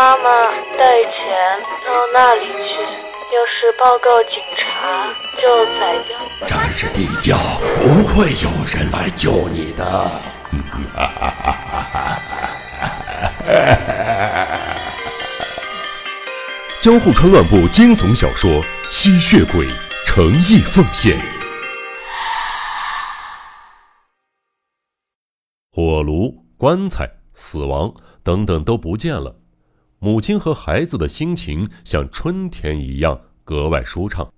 妈妈带钱到那里去，要是报告警察，就宰掉。战士地窖不会有人来救你的。江户川乱步惊悚小说《吸血鬼》诚意奉献。火炉、棺材、死亡等等都不见了，母亲和孩子的心情像春天一样格外舒畅。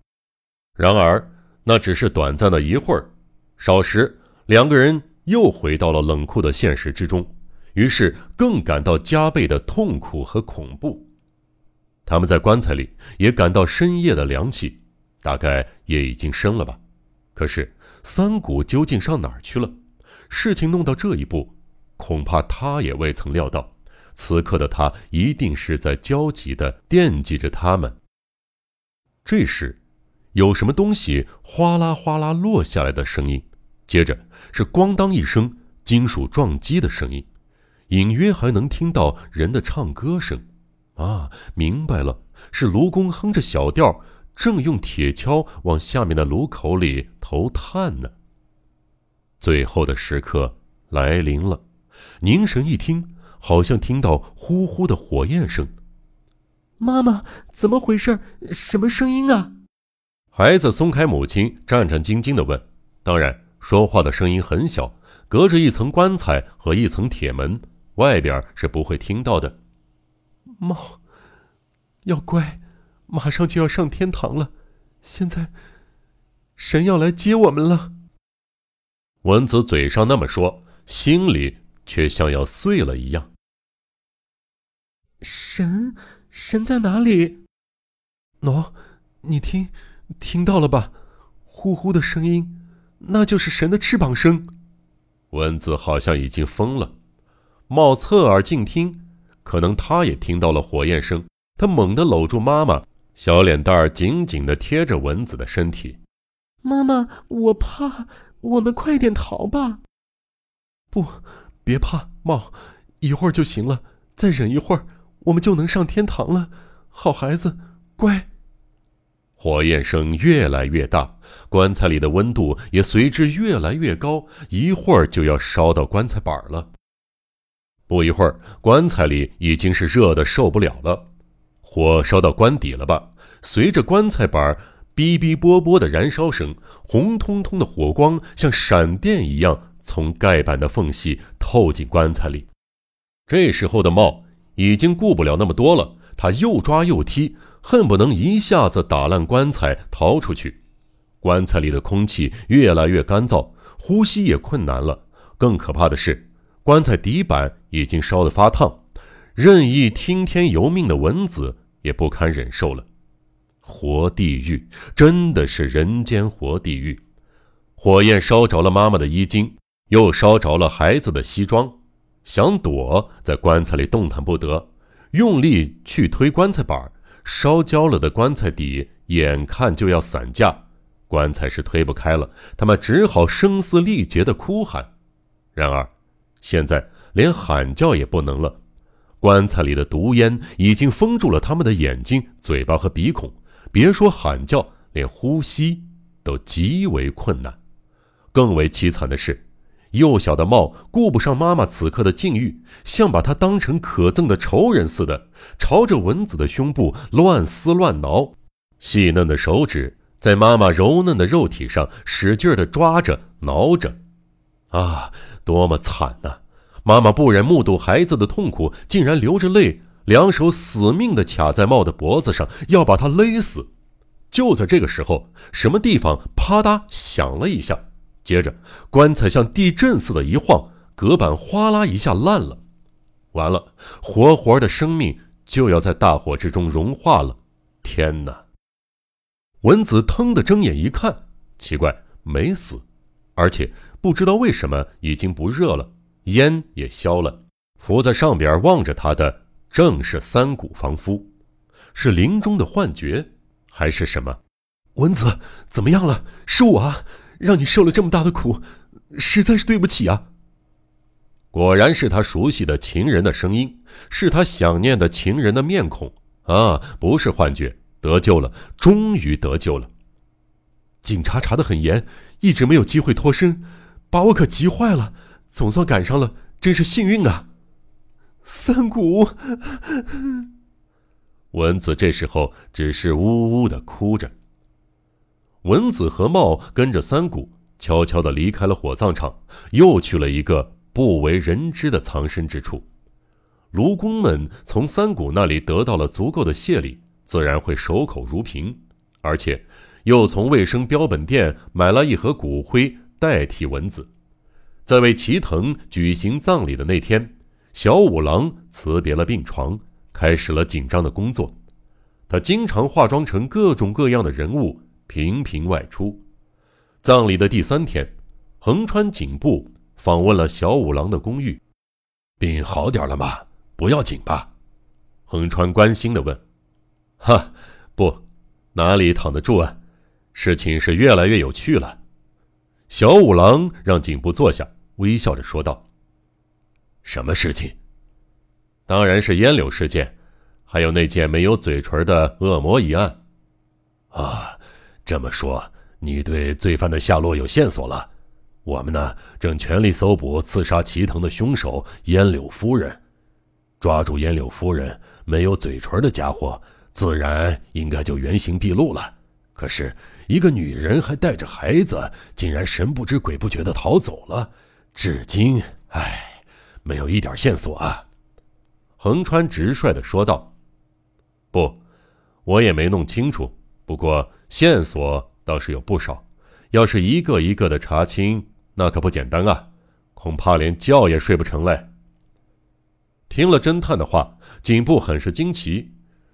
然而，那只是短暂的一会儿，少时两个人又回到了冷酷的现实之中，于是更感到加倍的痛苦和恐怖。他们在棺材里也感到深夜的凉气，大概也已经深了吧。可是三谷究竟上哪儿去了？事情弄到这一步，恐怕他也未曾料到，此刻的他一定是在焦急地惦记着他们。这时，有什么东西哗啦哗啦落下来的声音，接着是咣当一声金属撞击的声音，隐约还能听到人的唱歌声。啊，明白了，是卢工哼着小调，正用铁锹往下面的炉口里投炭呢。最后的时刻来临了，凝神一听，好像听到呼呼的火焰声。妈妈，怎么回事？什么声音啊？孩子松开母亲，战战兢兢地问。当然，说话的声音很小，隔着一层棺材和一层铁门，外边是不会听到的。猫，要乖，马上就要上天堂了。现在，神要来接我们了。文子嘴上那么说，心里却像要碎了一样。神，神在哪里？喏，你听，听到了吧？呼呼的声音，那就是神的翅膀声。蚊子好像已经疯了，冒侧耳静听。可能他也听到了火焰声，他猛地搂住妈妈，小脸蛋儿紧紧地贴着蚊子的身体。妈妈，我怕，我们快点逃吧。不，别怕，茂，一会儿就行了，再忍一会儿，我们就能上天堂了。好孩子，乖。火焰声越来越大，棺材里的温度也随之越来越高，一会儿就要烧到棺材板了。不一会儿，棺材里已经是热的受不了了，火烧到棺底了吧？随着棺材板哔哔啵啵的燃烧声，红彤彤的火光像闪电一样从盖板的缝隙透进棺材里。这时候的茂已经顾不了那么多了，他又抓又踢，恨不能一下子打烂棺材逃出去。棺材里的空气越来越干燥，呼吸也困难了。更可怕的是。棺材底板已经烧得发烫，任意听天由命的蚊子也不堪忍受了。活地狱，真的是人间活地狱！火焰烧着了妈妈的衣襟，又烧着了孩子的西装。想躲，在棺材里动弹不得，用力去推棺材板，烧焦了的棺材底眼看就要散架，棺材是推不开了。他们只好声嘶力竭地哭喊。然而，现在连喊叫也不能了，棺材里的毒烟已经封住了他们的眼睛、嘴巴和鼻孔，别说喊叫，连呼吸都极为困难。更为凄惨的是，幼小的茂顾不上妈妈此刻的境遇，像把她当成可憎的仇人似的，朝着蚊子的胸部乱撕乱挠，细嫩的手指在妈妈柔嫩的肉体上使劲的抓着、挠着，啊！多么惨呐！妈妈不忍目睹孩子的痛苦，竟然流着泪，两手死命地卡在茂的脖子上，要把他勒死。就在这个时候，什么地方啪嗒响了一下，接着棺材像地震似的一晃，隔板哗啦一下烂了。完了，活活的生命就要在大火之中融化了。天哪！文子腾的睁眼一看，奇怪，没死，而且。不知道为什么已经不热了，烟也消了。伏在上边望着他的正是三谷房夫，是临终的幻觉，还是什么？文子怎么样了？是我，让你受了这么大的苦，实在是对不起啊。果然是他熟悉的情人的声音，是他想念的情人的面孔啊！不是幻觉，得救了，终于得救了。警察查得很严，一直没有机会脱身，把我可急坏了。总算赶上了，真是幸运啊！三谷，文子这时候只是呜呜的哭着。文子和茂跟着三谷悄悄地离开了火葬场，又去了一个不为人知的藏身之处。卢工们从三谷那里得到了足够的谢礼，自然会守口如瓶，而且又从卫生标本店买了一盒骨灰代替文子。在为齐藤举行葬礼的那天。小五郎辞别了病床，开始了紧张的工作。他经常化妆成各种各样的人物，频频外出。葬礼的第三天，横川警部访问了小五郎的公寓。病好点了吗？不要紧吧？横川关心地问。哈，不，哪里躺得住啊？事情是越来越有趣了。小五郎让警部坐下，微笑着说道。什么事情？当然是烟柳事件，还有那件没有嘴唇的恶魔一案。啊，这么说，你对罪犯的下落有线索了？我们呢，正全力搜捕刺杀齐藤的凶手烟柳夫人。抓住烟柳夫人没有嘴唇的家伙，自然应该就原形毕露了。可是，一个女人还带着孩子，竟然神不知鬼不觉的逃走了，至今，唉。没有一点线索啊！横川直率的说道：“不，我也没弄清楚。不过线索倒是有不少。要是一个一个的查清，那可不简单啊！恐怕连觉也睡不成嘞。”听了侦探的话，警部很是惊奇。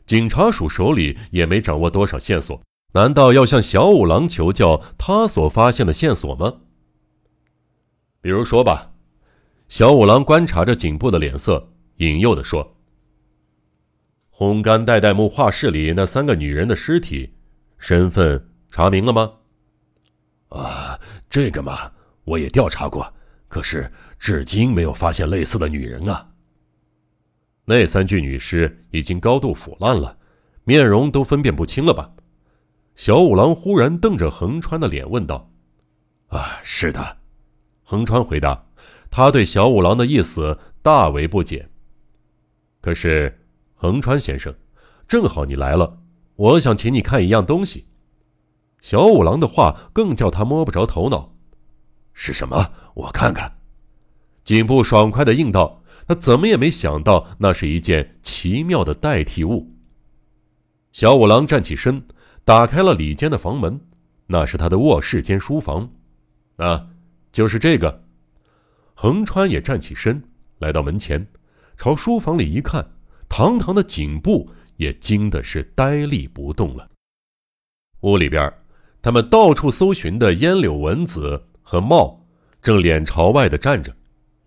警察署手里也没掌握多少线索，难道要向小五郎求教他所发现的线索吗？比如说吧。小五郎观察着警部的脸色，引诱地说：“烘干代代木画室里那三个女人的尸体，身份查明了吗？”“啊，这个嘛，我也调查过，可是至今没有发现类似的女人啊。”那三具女尸已经高度腐烂了，面容都分辨不清了吧？小五郎忽然瞪着横川的脸问道：“啊，是的。”横川回答。他对小五郎的意思大为不解。可是，横川先生，正好你来了，我想请你看一样东西。小五郎的话更叫他摸不着头脑。是什么？我看看。警部爽快的应道：“他怎么也没想到，那是一件奇妙的代替物。”小五郎站起身，打开了里间的房门，那是他的卧室兼书房。啊，就是这个。横川也站起身，来到门前，朝书房里一看，堂堂的警部也惊的是呆立不动了。屋里边，他们到处搜寻的烟柳文子和茂正脸朝外的站着，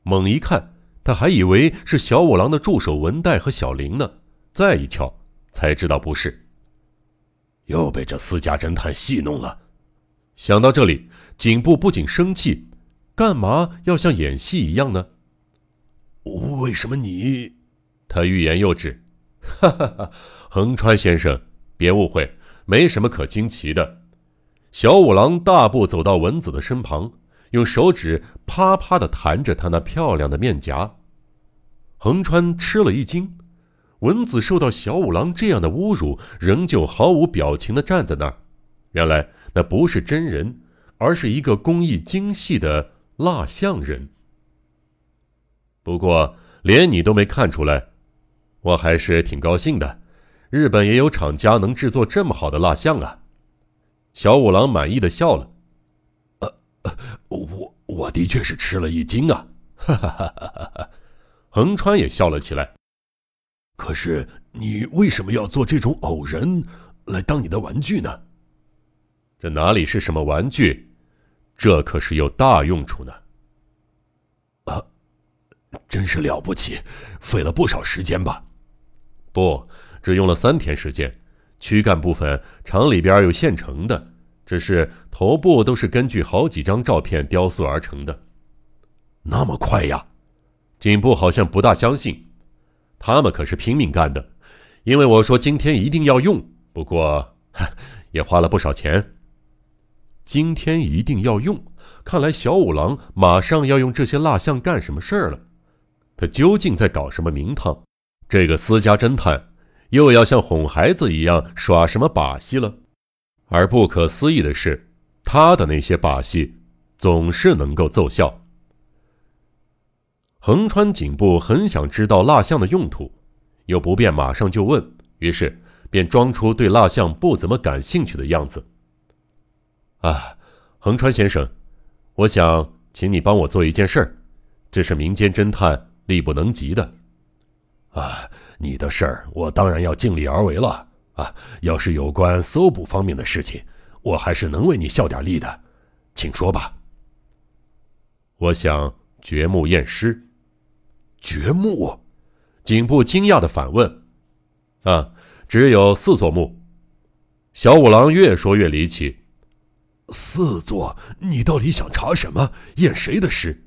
猛一看，他还以为是小五郎的助手文代和小林呢，再一瞧，才知道不是。又被这私家侦探戏弄了。想到这里，警部不仅生气。干嘛要像演戏一样呢？为什么你？他欲言又止。哈哈哈，横川先生，别误会，没什么可惊奇的。小五郎大步走到文子的身旁，用手指啪啪的弹着她那漂亮的面颊。横川吃了一惊，文子受到小五郎这样的侮辱，仍旧毫无表情的站在那儿。原来那不是真人，而是一个工艺精细的。蜡像人，不过连你都没看出来，我还是挺高兴的。日本也有厂家能制作这么好的蜡像啊！小五郎满意的笑了。呃，我我的确是吃了一惊啊！哈哈哈哈哈！横川也笑了起来。可是你为什么要做这种偶人来当你的玩具呢？这哪里是什么玩具？这可是有大用处呢！啊，真是了不起，费了不少时间吧？不，只用了三天时间。躯干部分厂里边有现成的，只是头部都是根据好几张照片雕塑而成的。那么快呀？警部好像不大相信，他们可是拼命干的，因为我说今天一定要用，不过也花了不少钱。今天一定要用，看来小五郎马上要用这些蜡像干什么事儿了。他究竟在搞什么名堂？这个私家侦探又要像哄孩子一样耍什么把戏了？而不可思议的是，他的那些把戏总是能够奏效。横川警部很想知道蜡像的用途，又不便马上就问，于是便装出对蜡像不怎么感兴趣的样子。啊，横川先生，我想请你帮我做一件事儿，这是民间侦探力不能及的。啊，你的事儿我当然要尽力而为了。啊，要是有关搜捕方面的事情，我还是能为你效点力的，请说吧。我想掘墓验尸。掘墓？警部惊讶的反问。啊，只有四座墓。小五郎越说越离奇。四座？你到底想查什么？验谁的尸？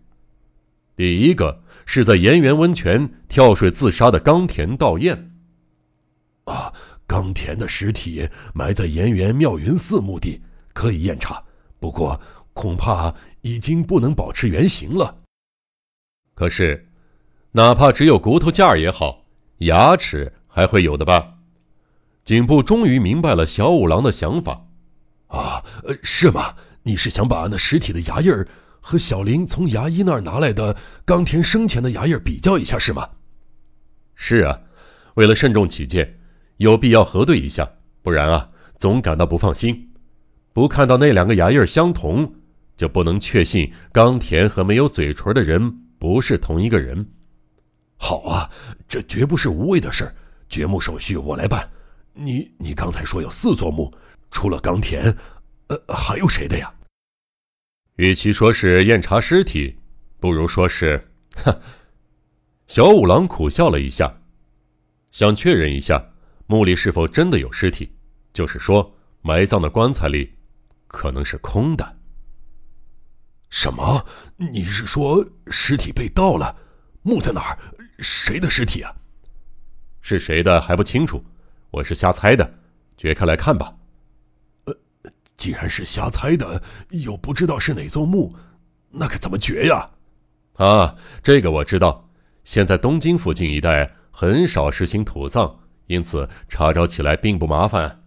第一个是在岩原温泉跳水自杀的冈田道彦。啊，冈田的尸体埋在岩原妙云寺墓地，可以验查，不过恐怕已经不能保持原形了。可是，哪怕只有骨头架也好，牙齿还会有的吧？警部终于明白了小五郎的想法。啊，呃，是吗？你是想把那尸体的牙印儿和小林从牙医那儿拿来的冈田生前的牙印比较一下，是吗？是啊，为了慎重起见，有必要核对一下，不然啊，总感到不放心。不看到那两个牙印相同，就不能确信冈田和没有嘴唇的人不是同一个人。好啊，这绝不是无谓的事儿，掘墓手续我来办。你你刚才说有四座墓。除了冈田，呃，还有谁的呀？与其说是验查尸体，不如说是……哼。小五郎苦笑了一下，想确认一下墓里是否真的有尸体，就是说埋葬的棺材里可能是空的。什么？你是说尸体被盗了？墓在哪儿？谁的尸体啊？是谁的还不清楚，我是瞎猜的，掘开来看吧。既然是瞎猜的，又不知道是哪座墓，那可怎么掘呀？啊，这个我知道。现在东京附近一带很少实行土葬，因此查找起来并不麻烦。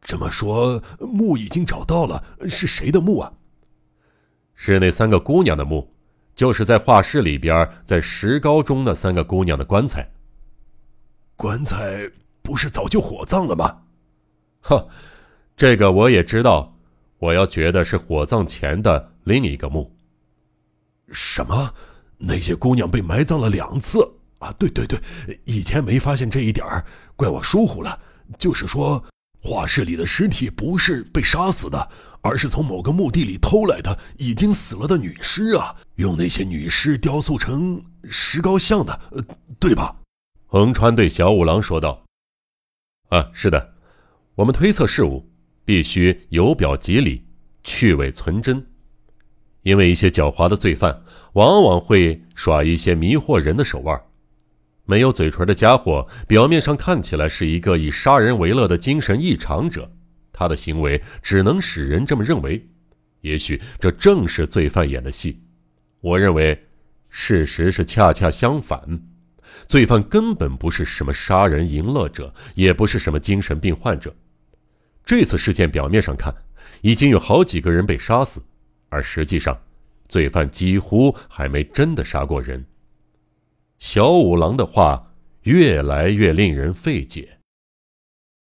这么说，墓已经找到了，是谁的墓啊？是那三个姑娘的墓，就是在画室里边，在石膏中那三个姑娘的棺材。棺材不是早就火葬了吗？哼。这个我也知道，我要掘的是火葬前的另一个墓。什么？那些姑娘被埋葬了两次啊？对对对，以前没发现这一点儿，怪我疏忽了。就是说，画室里的尸体不是被杀死的，而是从某个墓地里偷来的已经死了的女尸啊，用那些女尸雕塑成石膏像的，呃对吧？横川对小五郎说道：“啊，是的，我们推测事物。”必须由表及里，去伪存真，因为一些狡猾的罪犯往往会耍一些迷惑人的手腕。没有嘴唇的家伙，表面上看起来是一个以杀人为乐的精神异常者，他的行为只能使人这么认为。也许这正是罪犯演的戏。我认为，事实是恰恰相反，罪犯根本不是什么杀人淫乐者，也不是什么精神病患者。这次事件表面上看，已经有好几个人被杀死，而实际上，罪犯几乎还没真的杀过人。小五郎的话越来越令人费解。